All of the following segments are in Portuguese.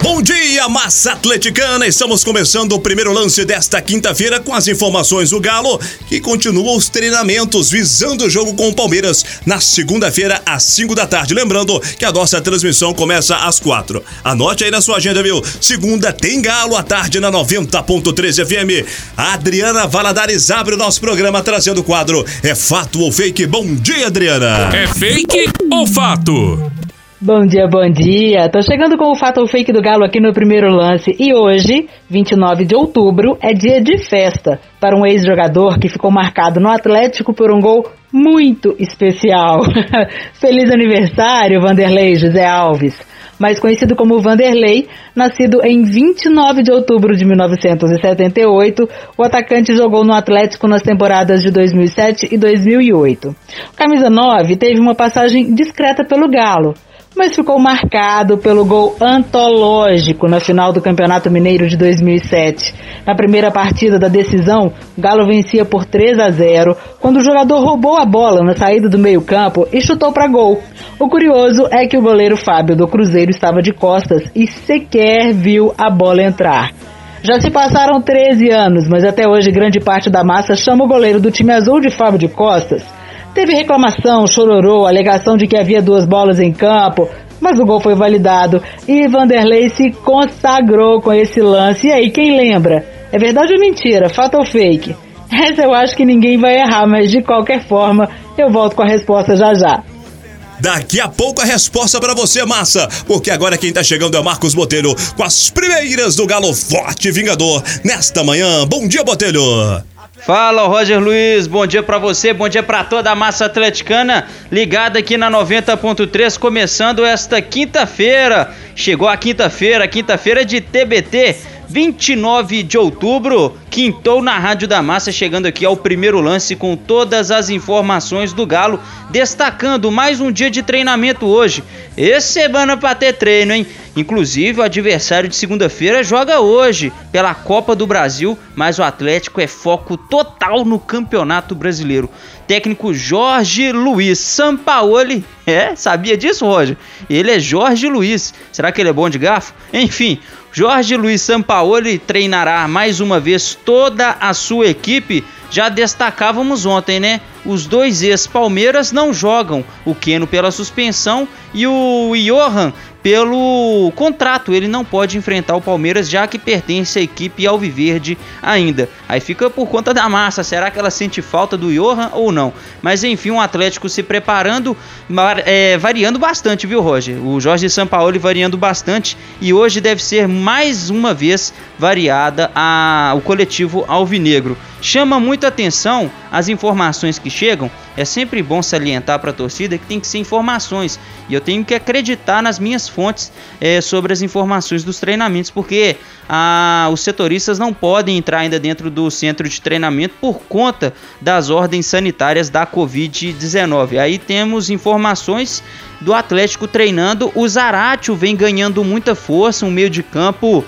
Bom dia, massa atleticana! Estamos começando o primeiro lance desta quinta-feira com as informações do Galo, que continua os treinamentos visando o jogo com o Palmeiras na segunda-feira, às 5 da tarde. Lembrando que a nossa transmissão começa às 4. Anote aí na sua agenda, viu? Segunda tem Galo à tarde na 90.3 FM. A Adriana Valadares abre o nosso programa trazendo o quadro É Fato ou Fake? Bom dia, Adriana! É fake ou fato? Bom dia, bom dia. Tô chegando com o fato fake do Galo aqui no primeiro lance e hoje, 29 de outubro, é dia de festa para um ex-jogador que ficou marcado no Atlético por um gol muito especial. Feliz aniversário, Vanderlei José Alves. Mais conhecido como Vanderlei, nascido em 29 de outubro de 1978, o atacante jogou no Atlético nas temporadas de 2007 e 2008. O camisa 9 teve uma passagem discreta pelo Galo, mas ficou marcado pelo gol antológico na final do Campeonato Mineiro de 2007. Na primeira partida da decisão, o Galo vencia por 3 a 0, quando o jogador roubou a bola na saída do meio-campo e chutou para gol. O curioso é que o goleiro Fábio do Cruzeiro estava de costas e sequer viu a bola entrar. Já se passaram 13 anos, mas até hoje grande parte da massa chama o goleiro do time azul de Fábio de Costas Teve reclamação, chororou, alegação de que havia duas bolas em campo, mas o gol foi validado e Vanderlei se consagrou com esse lance. E aí, quem lembra? É verdade ou mentira? Fato ou fake? Essa eu acho que ninguém vai errar, mas de qualquer forma, eu volto com a resposta já já. Daqui a pouco a resposta para você, massa, porque agora quem tá chegando é Marcos Botelho com as primeiras do Galo Forte Vingador nesta manhã. Bom dia, Botelho! Fala, Roger Luiz, bom dia para você, bom dia para toda a massa atleticana ligada aqui na 90.3, começando esta quinta-feira. Chegou a quinta-feira, quinta-feira de TBT, 29 de outubro, quintou na Rádio da Massa, chegando aqui ao primeiro lance com todas as informações do Galo, destacando mais um dia de treinamento hoje. Esse semana para ter treino, hein? Inclusive, o adversário de segunda-feira joga hoje pela Copa do Brasil, mas o Atlético é foco total no Campeonato Brasileiro. Técnico Jorge Luiz Sampaoli, é, sabia disso, Roger? Ele é Jorge Luiz. Será que ele é bom de garfo? Enfim, Jorge Luiz Sampaoli treinará mais uma vez toda a sua equipe. Já destacávamos ontem, né? Os dois ex-Palmeiras não jogam, o Keno pela suspensão e o Johan pelo contrato. Ele não pode enfrentar o Palmeiras, já que pertence à equipe Alviverde ainda. Aí fica por conta da massa. Será que ela sente falta do Johan ou não? Mas enfim, o Atlético se preparando, é, variando bastante, viu, Roger? O Jorge Sampaoli variando bastante. E hoje deve ser mais uma vez variada a, o coletivo Alvinegro. Chama muita atenção as informações que chegam. É sempre bom salientar para a torcida que tem que ser informações. E eu tenho que acreditar nas minhas fontes é, sobre as informações dos treinamentos, porque ah, os setoristas não podem entrar ainda dentro do centro de treinamento por conta das ordens sanitárias da Covid-19. Aí temos informações do Atlético treinando. O Zaratio vem ganhando muita força, um meio de campo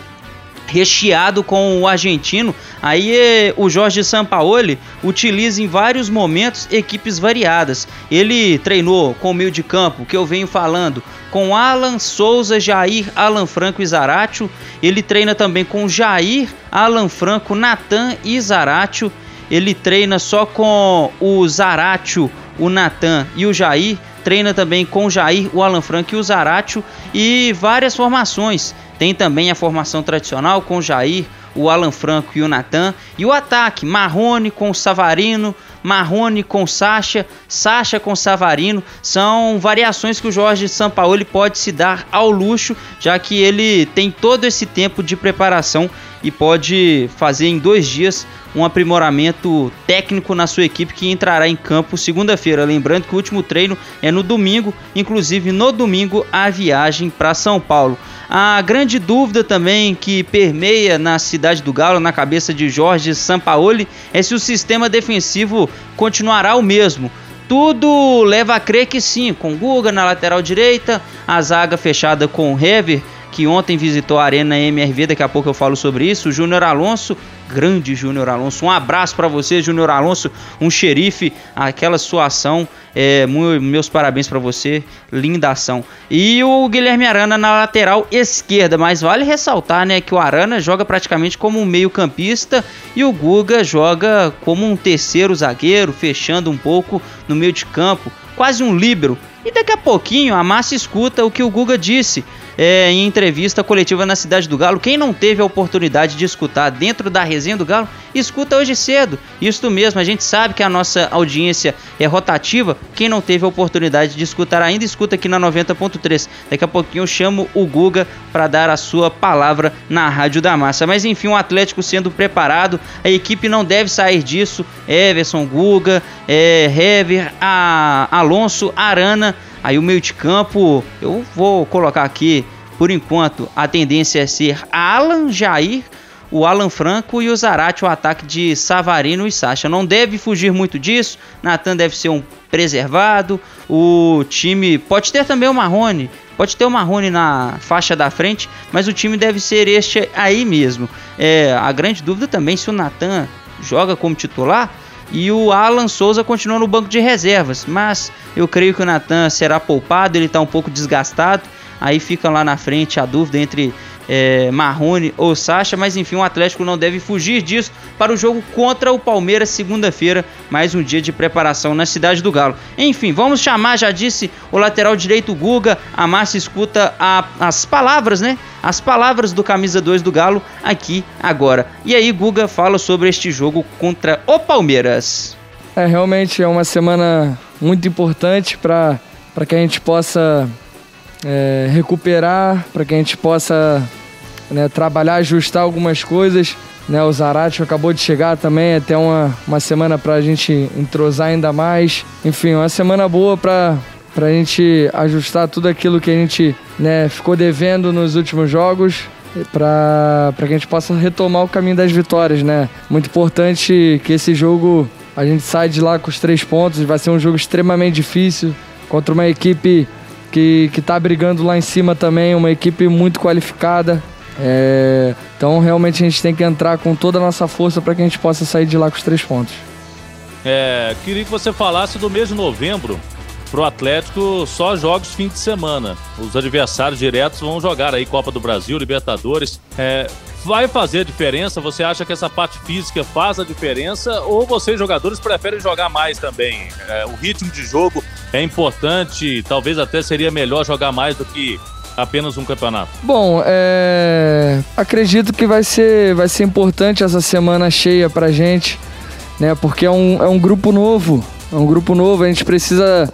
recheado com o argentino. Aí eh, o Jorge Sampaoli utiliza em vários momentos equipes variadas. Ele treinou com o meio de campo, que eu venho falando, com Alan Souza, Jair, Alan Franco e Zaratio. Ele treina também com Jair, Alan Franco, Natan e Zaratio. Ele treina só com o Zaratio, o Natan e o Jair. Treina também com o Jair, o Alan Franco e o Zaratio e várias formações. Tem também a formação tradicional com Jair, o Alan Franco e o Natan. E o ataque, Marrone com o Savarino, Marrone com Sacha, Sacha com Savarino. São variações que o Jorge Sampaoli pode se dar ao luxo, já que ele tem todo esse tempo de preparação e pode fazer em dois dias um aprimoramento técnico na sua equipe que entrará em campo segunda-feira. Lembrando que o último treino é no domingo, inclusive no domingo a viagem para São Paulo. A grande dúvida também que permeia na cidade do Galo, na cabeça de Jorge Sampaoli, é se o sistema defensivo continuará o mesmo. Tudo leva a crer que sim, com Guga na lateral direita, a zaga fechada com Hever que ontem visitou a Arena MRV, daqui a pouco eu falo sobre isso. O Júnior Alonso, grande Júnior Alonso, um abraço para você, Júnior Alonso, um xerife, aquela sua ação, é, meus parabéns para você, linda ação. E o Guilherme Arana na lateral esquerda, mas vale ressaltar, né, que o Arana joga praticamente como um meio-campista e o Guga joga como um terceiro zagueiro, fechando um pouco no meio de campo, quase um líbero. E daqui a pouquinho a massa escuta o que o Guga disse é, em entrevista coletiva na Cidade do Galo. Quem não teve a oportunidade de escutar dentro da resenha do Galo, escuta hoje cedo. Isso mesmo, a gente sabe que a nossa audiência é rotativa. Quem não teve a oportunidade de escutar ainda, escuta aqui na 90.3. Daqui a pouquinho eu chamo o Guga para dar a sua palavra na Rádio da Massa. Mas enfim, o Atlético sendo preparado, a equipe não deve sair disso. Everson, Guga, é, Hever, a Alonso, Arana Aí o meio de campo, eu vou colocar aqui, por enquanto, a tendência é ser Alan, Jair, o Alan Franco e o Zarate, o ataque de Savarino e Sacha. Não deve fugir muito disso. Natan deve ser um preservado. O time pode ter também o Marrone, pode ter o Marrone na faixa da frente, mas o time deve ser este aí mesmo. É, a grande dúvida também se o Natan joga como titular e o Alan Souza continua no banco de reservas, mas eu creio que o Natan será poupado, ele está um pouco desgastado. Aí fica lá na frente a dúvida entre é, Marrone ou Sacha, mas enfim, o Atlético não deve fugir disso para o jogo contra o Palmeiras segunda-feira, mais um dia de preparação na cidade do Galo. Enfim, vamos chamar, já disse o lateral direito Guga, a Márcia escuta a, as palavras, né? As palavras do camisa 2 do Galo aqui agora. E aí, Guga fala sobre este jogo contra o Palmeiras. É, realmente é uma semana muito importante para que a gente possa é, recuperar, para que a gente possa né, trabalhar, ajustar algumas coisas. Né, o Zarate acabou de chegar também, até uma, uma semana para a gente entrosar ainda mais. Enfim, uma semana boa para a gente ajustar tudo aquilo que a gente né, ficou devendo nos últimos jogos para que a gente possa retomar o caminho das vitórias, né? Muito importante que esse jogo a gente saia de lá com os três pontos. Vai ser um jogo extremamente difícil contra uma equipe que está brigando lá em cima também, uma equipe muito qualificada. É, então realmente a gente tem que entrar com toda a nossa força para que a gente possa sair de lá com os três pontos. É, queria que você falasse do mês de novembro. Pro Atlético, só jogos fim de semana. Os adversários diretos vão jogar aí Copa do Brasil, Libertadores. É, vai fazer diferença? Você acha que essa parte física faz a diferença? Ou vocês, jogadores, preferem jogar mais também? É, o ritmo de jogo é importante, talvez até seria melhor jogar mais do que apenas um campeonato? Bom, é... acredito que vai ser, vai ser importante essa semana cheia pra gente, né? Porque é um, é um grupo novo, é um grupo novo, a gente precisa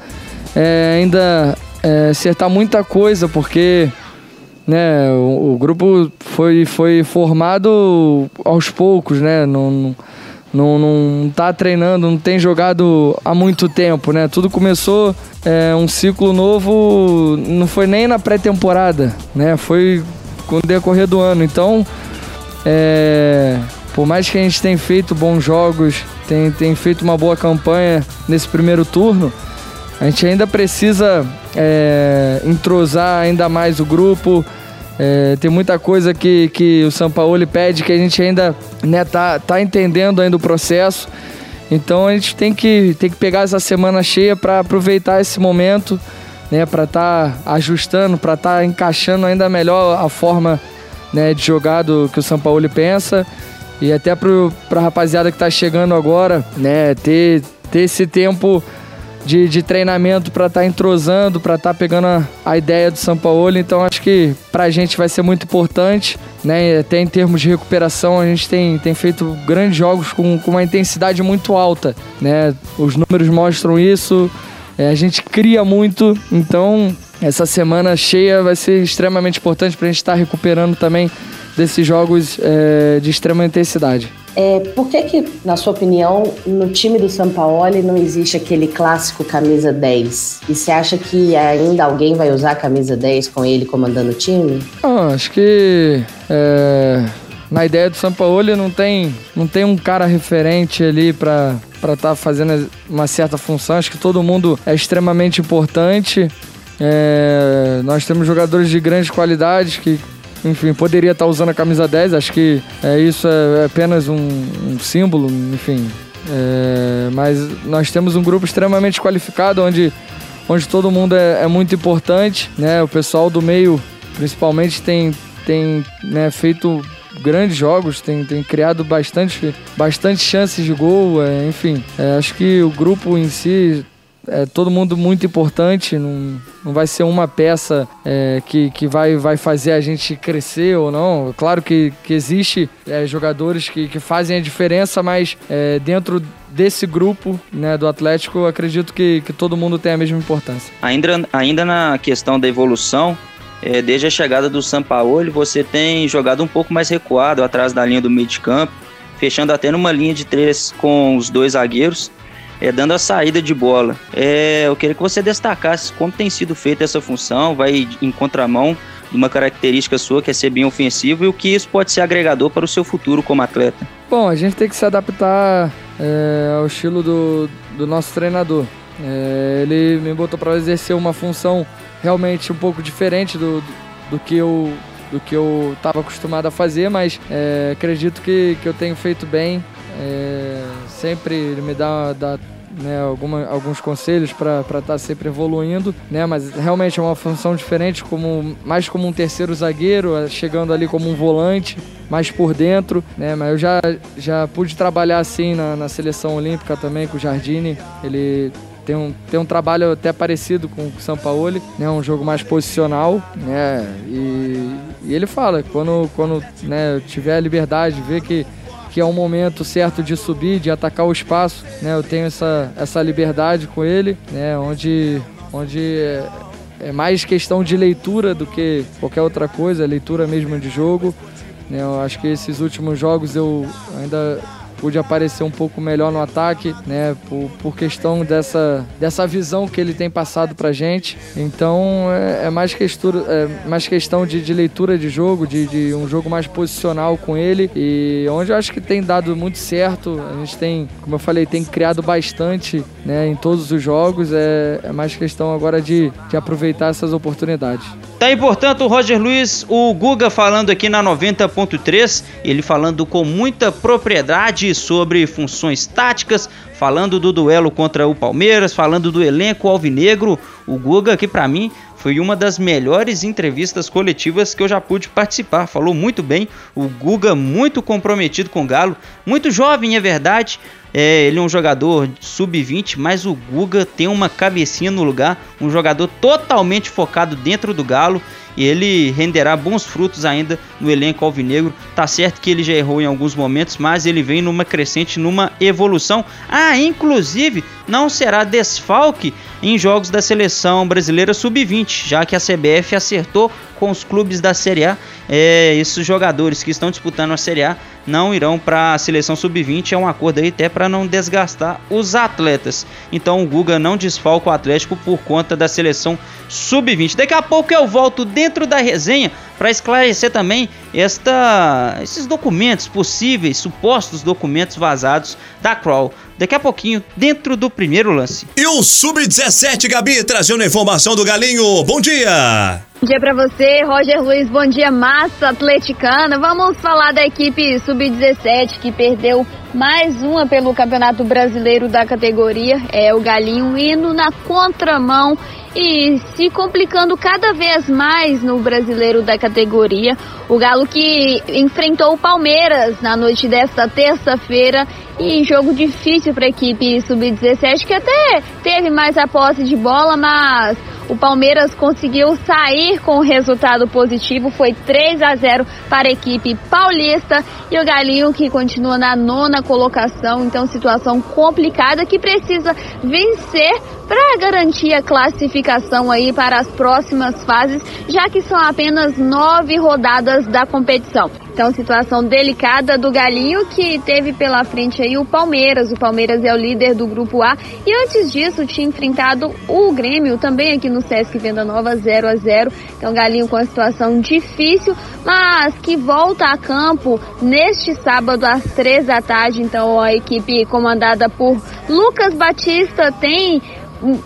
é, ainda é, acertar muita coisa, porque né, o, o, grupo foi, foi formado aos poucos, né? Não, não não, tá treinando, não tem jogado há muito tempo, né? Tudo começou é, um ciclo novo, não foi nem na pré-temporada, né? Foi com o decorrer do ano. Então, é, por mais que a gente tenha feito bons jogos, tem, tem feito uma boa campanha nesse primeiro turno, a gente ainda precisa é, entrosar ainda mais o grupo, é, tem muita coisa que, que o São Paulo pede que a gente ainda né, tá, tá entendendo ainda o processo. Então a gente tem que, tem que pegar essa semana cheia para aproveitar esse momento, né, para estar tá ajustando, para estar tá encaixando ainda melhor a forma né, de jogar do que o São Paulo pensa. E até para a rapaziada que está chegando agora, né, ter, ter esse tempo de, de treinamento para estar tá entrosando, para estar tá pegando a, a, ideia do São Paulo. Então acho que para a gente vai ser muito importante, né? Até em termos de recuperação, a gente tem, tem feito grandes jogos com, com uma intensidade muito alta, né? Os números mostram isso. É, a gente cria muito, então essa semana cheia vai ser extremamente importante para a gente estar tá recuperando também desses jogos é, de extrema intensidade. É, por que, que, na sua opinião, no time do Sampaoli não existe aquele clássico camisa 10? E você acha que ainda alguém vai usar a camisa 10 com ele comandando o time? Ah, acho que é, na ideia do Sampaoli não tem, não tem um cara referente ali para estar tá fazendo uma certa função. Acho que todo mundo é extremamente importante. É, nós temos jogadores de grandes qualidades que, enfim, poderia estar usando a camisa 10. Acho que é, isso é, é apenas um, um símbolo, enfim. É, mas nós temos um grupo extremamente qualificado onde, onde todo mundo é, é muito importante. Né? O pessoal do meio, principalmente, tem, tem né, feito grandes jogos, tem, tem criado bastante, bastante chances de gol, é, enfim. É, acho que o grupo em si é todo mundo muito importante, não, não vai ser uma peça é, que, que vai, vai fazer a gente crescer ou não. Claro que, que existe é, jogadores que, que fazem a diferença, mas é, dentro desse grupo né, do Atlético, acredito que, que todo mundo tem a mesma importância. Ainda, ainda na questão da evolução, é, desde a chegada do Sampaoli, você tem jogado um pouco mais recuado atrás da linha do meio de campo, fechando até numa linha de três com os dois zagueiros, é, dando a saída de bola. É, eu queria que você destacasse como tem sido feita essa função, vai em contramão de uma característica sua que é ser bem ofensivo e o que isso pode ser agregador para o seu futuro como atleta. Bom, a gente tem que se adaptar é, ao estilo do, do nosso treinador. É, ele me botou para exercer uma função realmente um pouco diferente do, do, do que eu do que eu estava acostumado a fazer, mas é, acredito que, que eu tenho feito bem. É, sempre ele me dá, dá né, alguma, alguns conselhos para estar tá sempre evoluindo, né, mas realmente é uma função diferente, como, mais como um terceiro zagueiro, é, chegando ali como um volante, mais por dentro, né, mas eu já, já pude trabalhar assim na, na seleção olímpica também com o Jardine, ele tem um, tem um trabalho até parecido com o São Paulo, né? Um jogo mais posicional, né? E, e ele fala, quando, quando né, eu tiver a liberdade, ver que, que é o momento certo de subir, de atacar o espaço, né? Eu tenho essa, essa liberdade com ele, né? Onde, onde é, é mais questão de leitura do que qualquer outra coisa, leitura mesmo de jogo. Né? Eu acho que esses últimos jogos eu ainda pude aparecer um pouco melhor no ataque, né? Por, por questão dessa, dessa visão que ele tem passado pra gente. Então é, é mais, questão, é mais questão de, de leitura de jogo, de, de, um jogo mais posicional com ele. E onde eu acho que tem dado muito certo. A gente tem, como eu falei, tem criado bastante né, em todos os jogos. É, é mais questão agora de, de aproveitar essas oportunidades. Tá aí, portanto, o Roger Luiz, o Guga falando aqui na 90.3, ele falando com muita propriedade sobre funções táticas, falando do duelo contra o Palmeiras, falando do elenco alvinegro. O Guga, que para mim foi uma das melhores entrevistas coletivas que eu já pude participar. Falou muito bem. O Guga, muito comprometido com o Galo, muito jovem, é verdade, é, ele é um jogador sub-20, mas o Guga tem uma cabecinha no lugar, um jogador totalmente focado dentro do Galo e ele renderá bons frutos ainda no elenco alvinegro. Tá certo que ele já errou em alguns momentos, mas ele vem numa crescente, numa evolução. Ah, inclusive não será desfalque em jogos da seleção brasileira sub-20, já que a CBF acertou com os clubes da Série A. É, esses jogadores que estão disputando a Série A não irão para a seleção sub-20. É um acordo aí até para não desgastar os atletas. Então o Guga não desfalca o Atlético por conta da seleção sub-20. Daqui a pouco eu volto dentro da resenha para esclarecer também esta, esses documentos possíveis, supostos documentos vazados da Kroll. Daqui a pouquinho, dentro do primeiro lance. E o Sub-17, Gabi, trazendo a informação do Galinho. Bom dia! Bom dia para você, Roger Luiz. Bom dia, massa atleticana. Vamos falar da equipe sub-17 que perdeu mais uma pelo Campeonato Brasileiro da categoria. É o Galinho indo na contramão e se complicando cada vez mais no brasileiro da categoria. O Galo que enfrentou o Palmeiras na noite desta terça-feira e jogo difícil para a equipe sub-17 que até teve mais a posse de bola, mas o Palmeiras conseguiu sair com o resultado positivo, foi 3 a 0 para a equipe paulista. E o Galinho que continua na nona colocação, então situação complicada que precisa vencer para garantir a classificação aí para as próximas fases, já que são apenas nove rodadas da competição. Então, situação delicada do Galinho que teve pela frente aí o Palmeiras. O Palmeiras é o líder do grupo A e antes disso tinha enfrentado o Grêmio também aqui no Sesc Venda Nova 0 a 0. Então, Galinho com a situação difícil, mas que volta a campo neste sábado às três da tarde. Então, a equipe comandada por Lucas Batista tem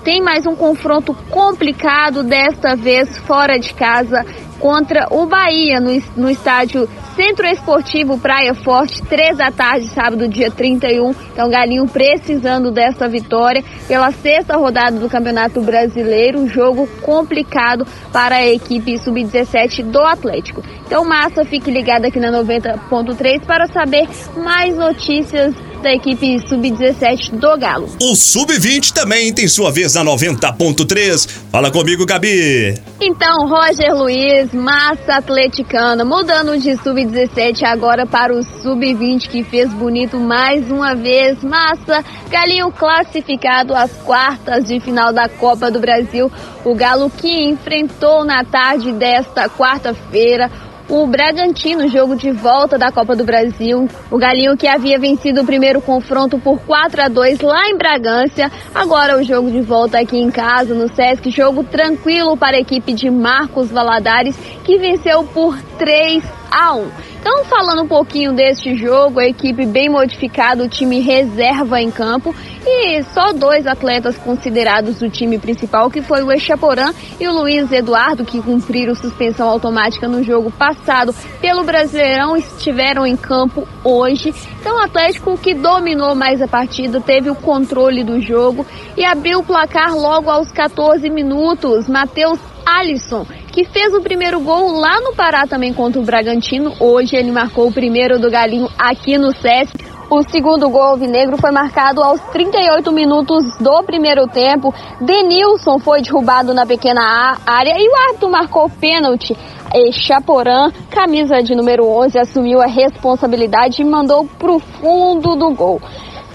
tem mais um confronto complicado, desta vez fora de casa, contra o Bahia, no, no estádio Centro Esportivo Praia Forte, três da tarde, sábado, dia 31. Então, Galinho precisando dessa vitória pela sexta rodada do Campeonato Brasileiro. Um jogo complicado para a equipe sub-17 do Atlético. Então, Massa, fique ligado aqui na 90.3 para saber mais notícias da equipe sub-17 do Galo. O sub-20 também tem sua vez na 90.3. Fala comigo, Gabi. Então, Roger Luiz, massa atleticana, mudando de sub-17 agora para o sub-20 que fez bonito mais uma vez. Massa, Galinho classificado às quartas de final da Copa do Brasil. O Galo que enfrentou na tarde desta quarta-feira o Bragantino, jogo de volta da Copa do Brasil. O Galinho que havia vencido o primeiro confronto por 4 a 2 lá em Bragança. Agora o jogo de volta aqui em casa, no Sesc. Jogo tranquilo para a equipe de Marcos Valadares, que venceu por 3 a 1. Então, falando um pouquinho deste jogo, a equipe bem modificada, o time reserva em campo e só dois atletas considerados do time principal, que foi o Echaporã e o Luiz Eduardo, que cumpriram suspensão automática no jogo passado pelo Brasileirão, estiveram em campo hoje. Então, o Atlético que dominou mais a partida, teve o controle do jogo e abriu o placar logo aos 14 minutos. Matheus Alisson, que fez o primeiro gol lá no Pará também contra o Bragantino. Hoje ele marcou o primeiro do Galinho aqui no SESC. O segundo gol alvinegro foi marcado aos 38 minutos do primeiro tempo. Denilson foi derrubado na pequena área e o árbitro marcou pênalti. E Chaporã, camisa de número 11, assumiu a responsabilidade e mandou para o fundo do gol.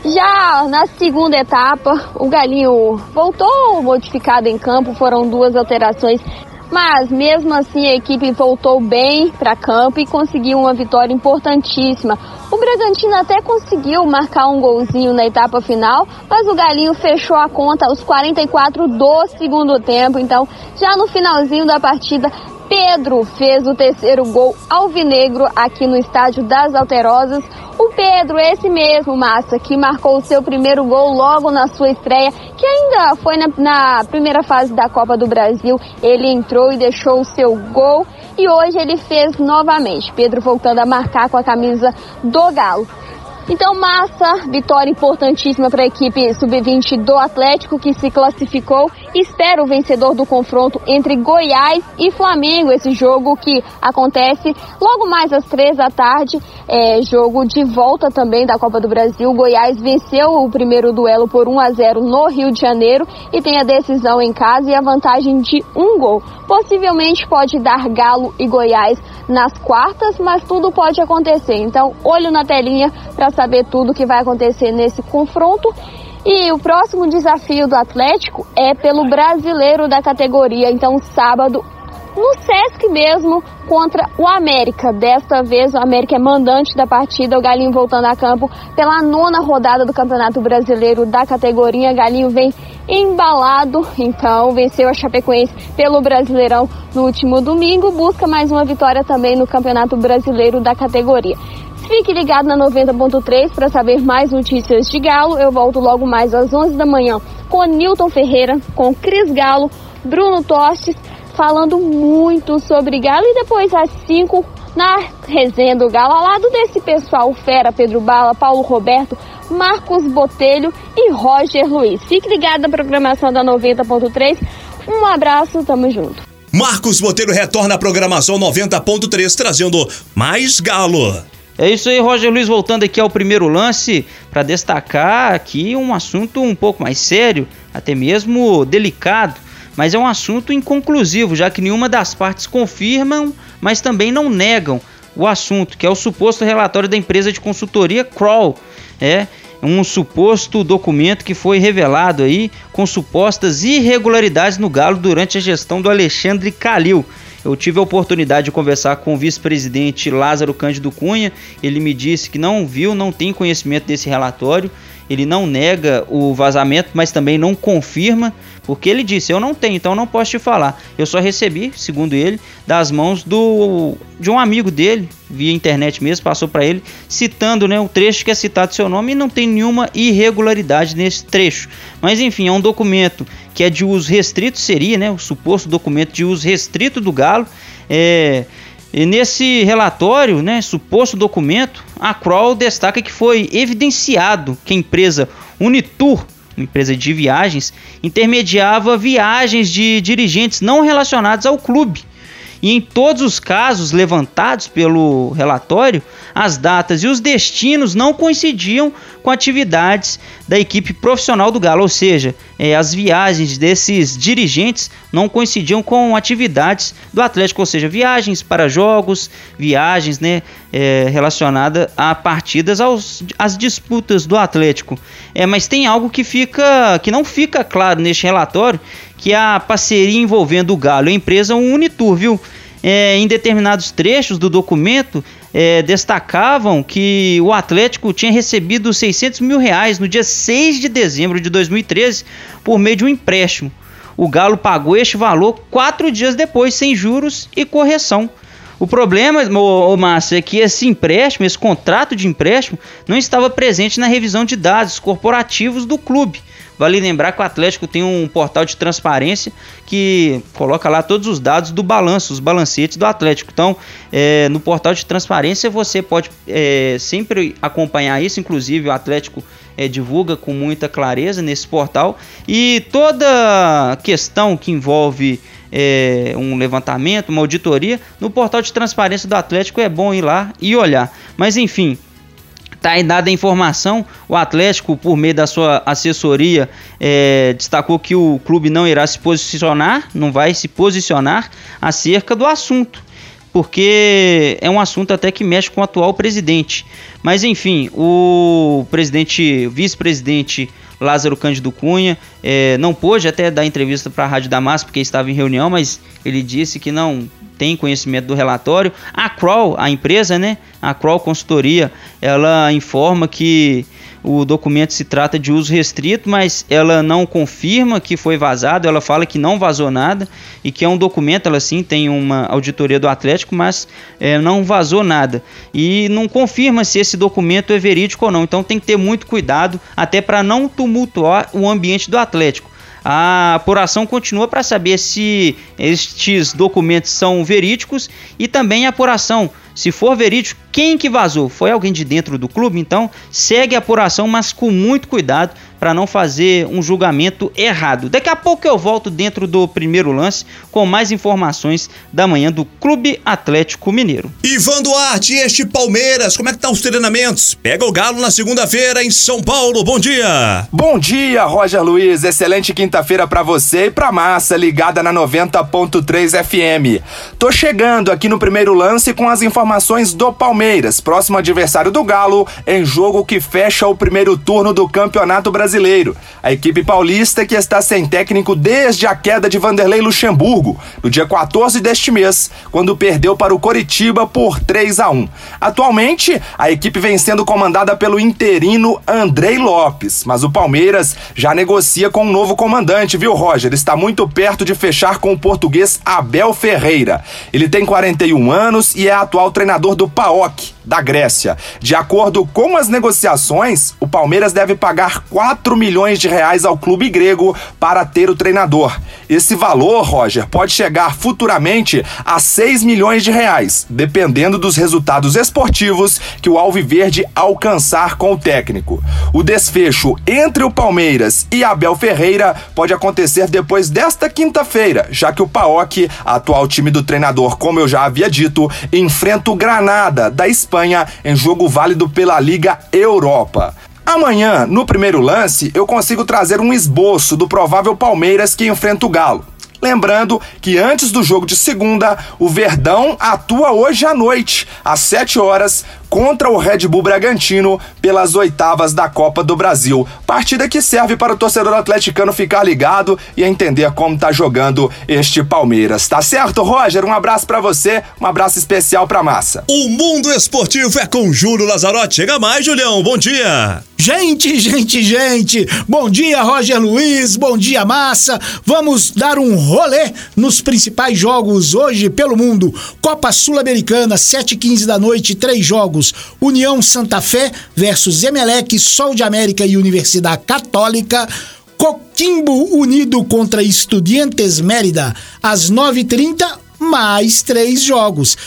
Já na segunda etapa, o Galinho voltou modificado em campo, foram duas alterações, mas mesmo assim a equipe voltou bem para campo e conseguiu uma vitória importantíssima. O Bragantino até conseguiu marcar um golzinho na etapa final, mas o Galinho fechou a conta aos 44 do segundo tempo, então já no finalzinho da partida Pedro fez o terceiro gol alvinegro aqui no estádio das Alterosas. O Pedro, esse mesmo, Massa, que marcou o seu primeiro gol logo na sua estreia, que ainda foi na, na primeira fase da Copa do Brasil. Ele entrou e deixou o seu gol e hoje ele fez novamente. Pedro voltando a marcar com a camisa do Galo. Então, massa, vitória importantíssima para a equipe sub-20 do Atlético que se classificou. Espera o vencedor do confronto entre Goiás e Flamengo, esse jogo que acontece logo mais às três da tarde. É, jogo de volta também da Copa do Brasil. Goiás venceu o primeiro duelo por 1 a 0 no Rio de Janeiro e tem a decisão em casa e a vantagem de um gol. Possivelmente pode dar Galo e Goiás nas quartas, mas tudo pode acontecer. Então, olho na telinha para saber tudo que vai acontecer nesse confronto. E o próximo desafio do Atlético é pelo brasileiro da categoria. Então, sábado, no Sesc mesmo, contra o América. Desta vez, o América é mandante da partida, o Galinho voltando a campo pela nona rodada do Campeonato Brasileiro da categoria. Galinho vem embalado, então venceu a Chapecoense pelo Brasileirão no último domingo, busca mais uma vitória também no Campeonato Brasileiro da categoria. Fique ligado na 90.3 para saber mais notícias de Galo. Eu volto logo mais às 11 da manhã com Nilton Ferreira, com Cris Galo, Bruno Tostes, falando muito sobre Galo e depois às 5 na resenha do Galo, ao lado desse pessoal fera, Pedro Bala, Paulo Roberto, Marcos Botelho e Roger Luiz. Fique ligado na programação da 90.3. Um abraço, tamo junto. Marcos Botelho retorna à programação 90.3 trazendo mais Galo. É isso aí, Roger Luiz, voltando aqui ao primeiro lance, para destacar aqui um assunto um pouco mais sério, até mesmo delicado, mas é um assunto inconclusivo, já que nenhuma das partes confirmam, mas também não negam o assunto, que é o suposto relatório da empresa de consultoria Kroll. É um suposto documento que foi revelado aí com supostas irregularidades no Galo durante a gestão do Alexandre Calil. Eu tive a oportunidade de conversar com o vice-presidente Lázaro Cândido Cunha. Ele me disse que não viu, não tem conhecimento desse relatório ele não nega o vazamento, mas também não confirma, porque ele disse: Eu não tenho, então não posso te falar. Eu só recebi, segundo ele, das mãos do de um amigo dele, via internet mesmo, passou para ele, citando né, o trecho que é citado seu nome e não tem nenhuma irregularidade nesse trecho. Mas enfim, é um documento que é de uso restrito, seria né, o suposto documento de uso restrito do Galo. É, e nesse relatório, né, suposto documento, a Kroll destaca que foi evidenciado que a empresa Unitur, uma empresa de viagens, intermediava viagens de dirigentes não relacionados ao clube. E em todos os casos levantados pelo relatório, as datas e os destinos não coincidiam com atividades da equipe profissional do Galo, ou seja, é, as viagens desses dirigentes não coincidiam com atividades do Atlético, ou seja, viagens para jogos, viagens né, é, relacionadas a partidas, aos, às disputas do Atlético. É, mas tem algo que fica que não fica claro neste relatório, que é a parceria envolvendo o Galo e a empresa Unitur, viu? É, em determinados trechos do documento é, destacavam que o Atlético tinha recebido 600 mil reais no dia 6 de dezembro de 2013 por meio de um empréstimo. O Galo pagou este valor quatro dias depois, sem juros e correção. O problema, ô, Márcio, é que esse empréstimo, esse contrato de empréstimo, não estava presente na revisão de dados corporativos do clube. Vale lembrar que o Atlético tem um portal de transparência que coloca lá todos os dados do balanço, os balancetes do Atlético. Então, é, no portal de transparência você pode é, sempre acompanhar isso, inclusive o Atlético é, divulga com muita clareza nesse portal. E toda questão que envolve é, um levantamento, uma auditoria, no portal de transparência do Atlético é bom ir lá e olhar. Mas enfim, Tá aí dada a informação, o Atlético, por meio da sua assessoria, é, destacou que o clube não irá se posicionar, não vai se posicionar acerca do assunto, porque é um assunto até que mexe com o atual presidente. Mas enfim, o presidente, vice-presidente Lázaro Cândido Cunha é, não pôde até dar entrevista para a Rádio Damas porque estava em reunião, mas ele disse que não tem conhecimento do relatório. A Kroll, a empresa, né? A Kroll Consultoria, ela informa que o documento se trata de uso restrito, mas ela não confirma que foi vazado, ela fala que não vazou nada e que é um documento, ela sim tem uma auditoria do Atlético, mas é, não vazou nada. E não confirma se esse documento é verídico ou não, então tem que ter muito cuidado até para não tumultuar o ambiente do Atlético. A apuração continua para saber se estes documentos são verídicos e também a apuração se for verídico, quem que vazou? Foi alguém de dentro do clube? Então segue a apuração, mas com muito cuidado para não fazer um julgamento errado. Daqui a pouco eu volto dentro do primeiro lance com mais informações da manhã do Clube Atlético Mineiro. Ivan Duarte, este Palmeiras, como é que estão tá os treinamentos? Pega o Galo na segunda-feira em São Paulo. Bom dia. Bom dia, Roger Luiz. Excelente quinta-feira para você e pra massa ligada na 90.3 FM. Tô chegando aqui no primeiro lance com as informações do Palmeiras, próximo adversário do Galo, em jogo que fecha o primeiro turno do Campeonato brasileiro. A equipe paulista que está sem técnico desde a queda de Vanderlei Luxemburgo, no dia 14 deste mês, quando perdeu para o Coritiba por 3 a 1. Atualmente, a equipe vem sendo comandada pelo interino Andrei Lopes, mas o Palmeiras já negocia com um novo comandante, viu, Roger? Está muito perto de fechar com o português Abel Ferreira. Ele tem 41 anos e é atual treinador do PAOK, da Grécia. De acordo com as negociações, o Palmeiras deve pagar 4 milhões de reais ao clube grego para ter o treinador. Esse valor, Roger, pode chegar futuramente a 6 milhões de reais, dependendo dos resultados esportivos que o Alviverde alcançar com o técnico. O desfecho entre o Palmeiras e Abel Ferreira pode acontecer depois desta quinta-feira, já que o PAOK, atual time do treinador, como eu já havia dito, enfrenta o Granada da Espanha Espanha em jogo válido pela Liga Europa. Amanhã, no primeiro lance, eu consigo trazer um esboço do provável Palmeiras que enfrenta o Galo. Lembrando que antes do jogo de segunda, o Verdão atua hoje à noite, às 7 horas, contra o Red Bull Bragantino pelas oitavas da Copa do Brasil. Partida que serve para o torcedor atleticano ficar ligado e entender como tá jogando este Palmeiras. Tá certo, Roger? Um abraço para você, um abraço especial pra massa. O mundo esportivo é com Júlio Lazarotti. Chega mais, Julião. Bom dia. Gente, gente, gente. Bom dia, Roger Luiz. Bom dia, massa. Vamos dar um rolê nos principais jogos hoje pelo mundo. Copa Sul-Americana, 7h15 da noite, três jogos. União Santa Fé versus Emelec, Sol de América e Universidade Católica. Coquimbo Unido contra Estudiantes Mérida, às 9h30, mais três jogos.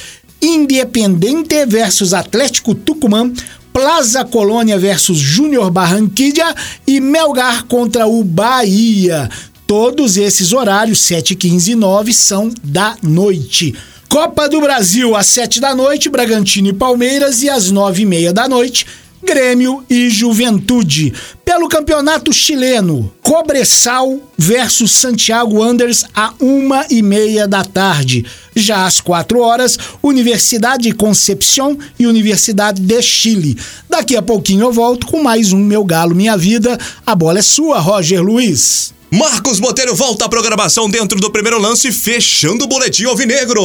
Independente versus Atlético Tucumã, Plaza Colônia versus Júnior Barranquilla e Melgar contra o Bahia. Todos esses horários, 7, 15 e 9, são da noite. Copa do Brasil, às 7 da noite, Bragantino e Palmeiras, e às 9 e meia da noite, Grêmio e Juventude. Pelo campeonato chileno, Cobressal versus Santiago Anders a uma e meia da tarde. Já às quatro horas, Universidade Concepción e Universidade de Chile. Daqui a pouquinho eu volto com mais um Meu Galo Minha Vida. A bola é sua, Roger Luiz. Marcos Botelho volta à programação dentro do primeiro lance, fechando o boletim alvinegro.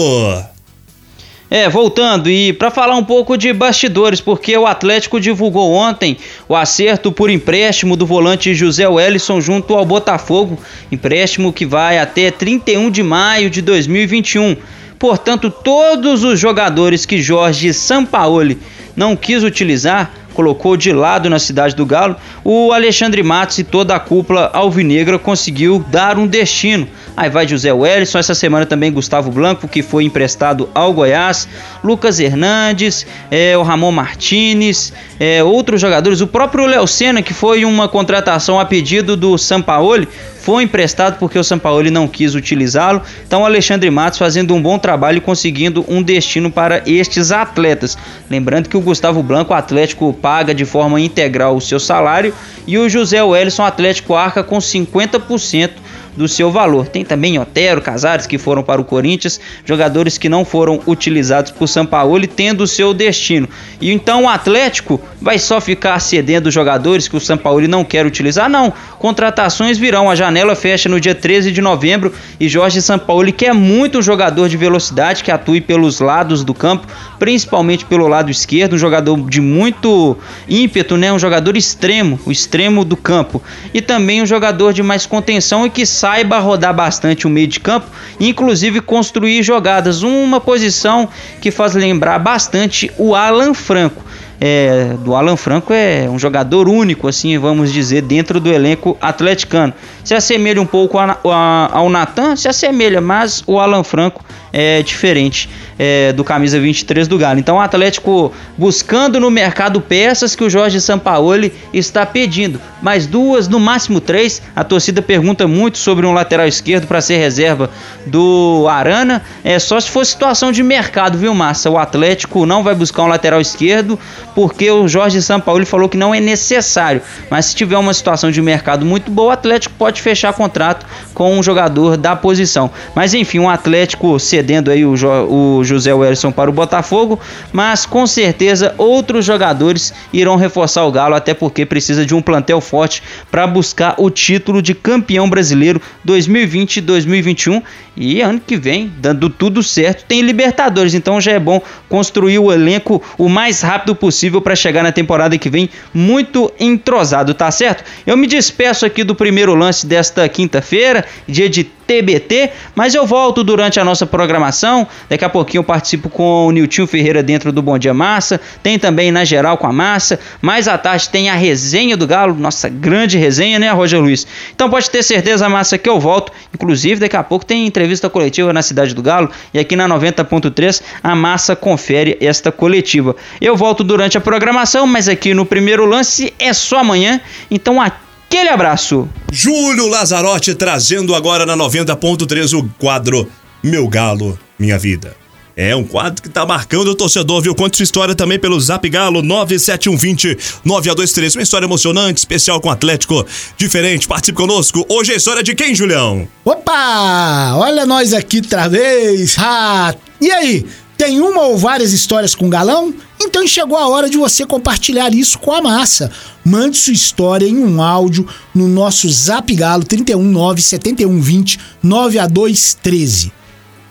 É, voltando e para falar um pouco de bastidores, porque o Atlético divulgou ontem o acerto por empréstimo do volante José Wellison junto ao Botafogo, empréstimo que vai até 31 de maio de 2021. Portanto, todos os jogadores que Jorge Sampaoli não quis utilizar colocou de lado na cidade do Galo, o Alexandre Matos e toda a cúpula alvinegra conseguiu dar um destino. Aí vai José Wellison, essa semana também Gustavo Blanco, que foi emprestado ao Goiás, Lucas Hernandes, é, o Ramon Martinez, é, outros jogadores, o próprio Léo Senna, que foi uma contratação a pedido do Sampaoli, foi emprestado porque o Sampaoli não quis utilizá-lo. Então, Alexandre Matos fazendo um bom trabalho e conseguindo um destino para estes atletas. Lembrando que o Gustavo Blanco, Atlético, paga de forma integral o seu salário e o José Wellison, Atlético, arca com 50% do seu valor. Tem também Otero, Casares que foram para o Corinthians, jogadores que não foram utilizados por Sampaoli, tendo o seu destino. E então o Atlético vai só ficar cedendo jogadores que o Sampaoli não quer utilizar? Não. Contratações virão. A janela fecha no dia 13 de novembro e Jorge Sampaoli quer muito um jogador de velocidade que atue pelos lados do campo, principalmente pelo lado esquerdo, um jogador de muito ímpeto, né? Um jogador extremo, o extremo do campo. E também um jogador de mais contenção e que saiba rodar bastante o meio de campo, inclusive construir jogadas, uma posição que faz lembrar bastante o Alan Franco. É, do Alan Franco é um jogador único, assim, vamos dizer, dentro do elenco atleticano. Se assemelha um pouco a, a, ao Natan, se assemelha, mas o Alan Franco é diferente é, do camisa 23 do Galo. Então o Atlético buscando no mercado peças que o Jorge Sampaoli está pedindo. Mais duas, no máximo três. A torcida pergunta muito sobre um lateral esquerdo para ser reserva do Arana. É só se for situação de mercado, viu, Massa? O Atlético não vai buscar um lateral esquerdo porque o Jorge Sampaoli falou que não é necessário. Mas se tiver uma situação de mercado muito boa, o Atlético pode fechar contrato com um jogador da posição. Mas enfim, um Atlético cedendo aí o, jo o José Wilson para o Botafogo, mas com certeza outros jogadores irão reforçar o Galo, até porque precisa de um plantel forte para buscar o título de campeão brasileiro 2020-2021 e ano que vem, dando tudo certo, tem Libertadores, então já é bom construir o elenco o mais rápido possível para chegar na temporada que vem muito entrosado, tá certo? Eu me despeço aqui do primeiro lance desta quinta-feira, dia de TBT, mas eu volto durante a nossa programação. Daqui a pouquinho eu participo com o Niltinho Ferreira dentro do Bom Dia Massa. Tem também na geral com a Massa. Mais à tarde tem a resenha do Galo, nossa grande resenha, né, Roger Luiz? Então pode ter certeza, Massa, que eu volto. Inclusive, daqui a pouco tem entrevista coletiva na Cidade do Galo e aqui na 90.3 a Massa confere esta coletiva. Eu volto durante a programação, mas aqui no primeiro lance é só amanhã. Então aquele abraço. Júlio Lazarotti trazendo agora na 90.3 o quadro Meu Galo, Minha Vida. É um quadro que tá marcando o torcedor, viu? Conte sua história também pelo Zap Galo 97120 9A23. Uma história emocionante, especial com o Atlético. Diferente, participe conosco. Hoje é a história de quem, Julião? Opa! Olha nós aqui outra vez. Ah, e aí? Tem uma ou várias histórias com galão? Então chegou a hora de você compartilhar isso com a massa. Mande sua história em um áudio no nosso Zap Galo 319 7120 9A213.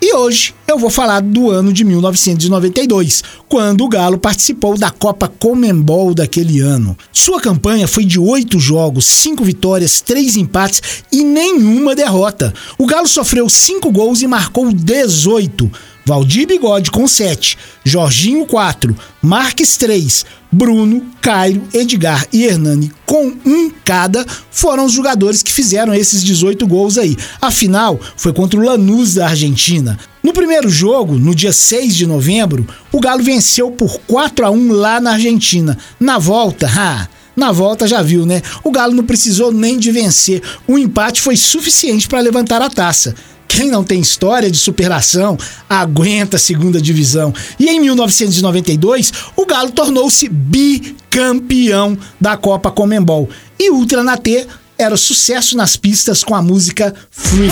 E hoje eu vou falar do ano de 1992, quando o Galo participou da Copa Comembol daquele ano. Sua campanha foi de oito jogos, cinco vitórias, três empates e nenhuma derrota. O Galo sofreu cinco gols e marcou 18. Valdir Bigode com 7, Jorginho 4, Marques 3, Bruno, Cairo, Edgar e Hernani com um cada foram os jogadores que fizeram esses 18 gols aí. A final foi contra o Lanús da Argentina. No primeiro jogo, no dia 6 de novembro, o Galo venceu por 4 a 1 lá na Argentina. Na volta, ha, na volta já viu, né? O Galo não precisou nem de vencer. O empate foi suficiente para levantar a taça. Quem não tem história de superação aguenta a segunda divisão. E em 1992, o Galo tornou-se bicampeão da Copa Comembol. E Ultra na T era sucesso nas pistas com a música Free.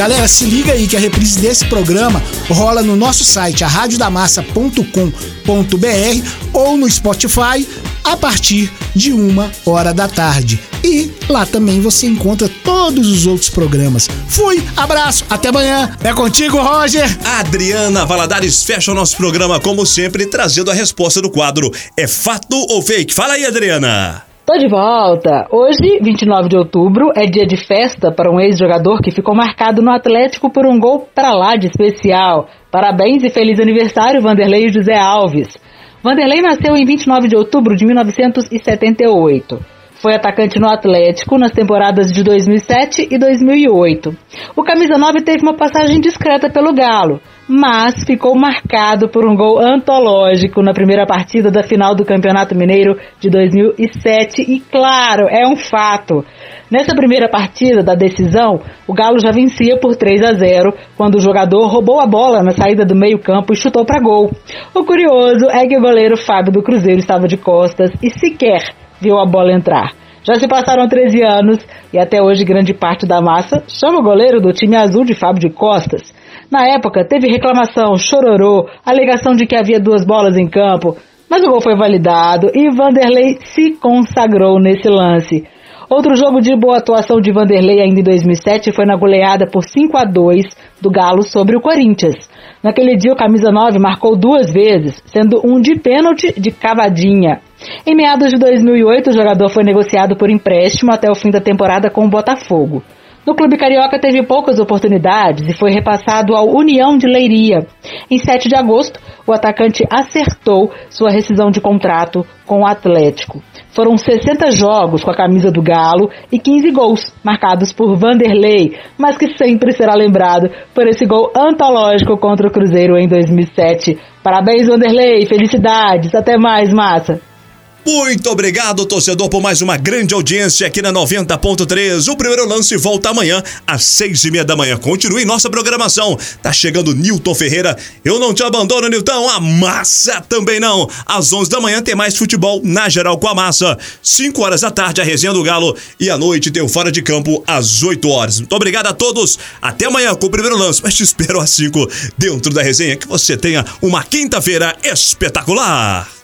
Galera, se liga aí que a reprise desse programa rola no nosso site, radiodamassa.com.br ou no Spotify a partir de uma hora da tarde. E lá também você encontra todos os outros programas. Fui, abraço, até amanhã. É contigo, Roger. Adriana Valadares fecha o nosso programa, como sempre, trazendo a resposta do quadro É fato ou fake? Fala aí, Adriana. Tô de volta! Hoje, 29 de outubro, é dia de festa para um ex-jogador que ficou marcado no Atlético por um gol pra lá de especial. Parabéns e feliz aniversário, Vanderlei José Alves. Vanderlei nasceu em 29 de outubro de 1978. Foi atacante no Atlético nas temporadas de 2007 e 2008. O camisa 9 teve uma passagem discreta pelo Galo, mas ficou marcado por um gol antológico na primeira partida da final do Campeonato Mineiro de 2007 e claro, é um fato. Nessa primeira partida da decisão, o Galo já vencia por 3 a 0 quando o jogador roubou a bola na saída do meio-campo e chutou para gol. O curioso é que o goleiro Fábio do Cruzeiro estava de costas e sequer viu a bola entrar. Já se passaram 13 anos e até hoje grande parte da massa chama o goleiro do time azul de Fábio de Costas. Na época, teve reclamação, chororô, alegação de que havia duas bolas em campo, mas o gol foi validado e Vanderlei se consagrou nesse lance. Outro jogo de boa atuação de Vanderlei ainda em 2007 foi na goleada por 5 a 2 do Galo sobre o Corinthians. Naquele dia, o camisa 9 marcou duas vezes, sendo um de pênalti de cavadinha. Em meados de 2008, o jogador foi negociado por empréstimo até o fim da temporada com o Botafogo. No clube carioca teve poucas oportunidades e foi repassado ao União de Leiria. Em 7 de agosto, o atacante acertou sua rescisão de contrato com o Atlético. Foram 60 jogos com a camisa do Galo e 15 gols marcados por Vanderlei, mas que sempre será lembrado por esse gol antológico contra o Cruzeiro em 2007. Parabéns, Vanderlei, felicidades, até mais, massa! Muito obrigado, torcedor, por mais uma grande audiência aqui na 90.3. O primeiro lance volta amanhã às seis e meia da manhã. Continue nossa programação. Tá chegando Nilton Ferreira. Eu não te abandono, Nilton. A massa também não. Às onze da manhã tem mais futebol na geral com a massa. Cinco horas da tarde a resenha do Galo e à noite tem o Fora de Campo às oito horas. Muito obrigado a todos. Até amanhã com o primeiro lance. Mas te espero às cinco dentro da resenha. Que você tenha uma quinta-feira espetacular.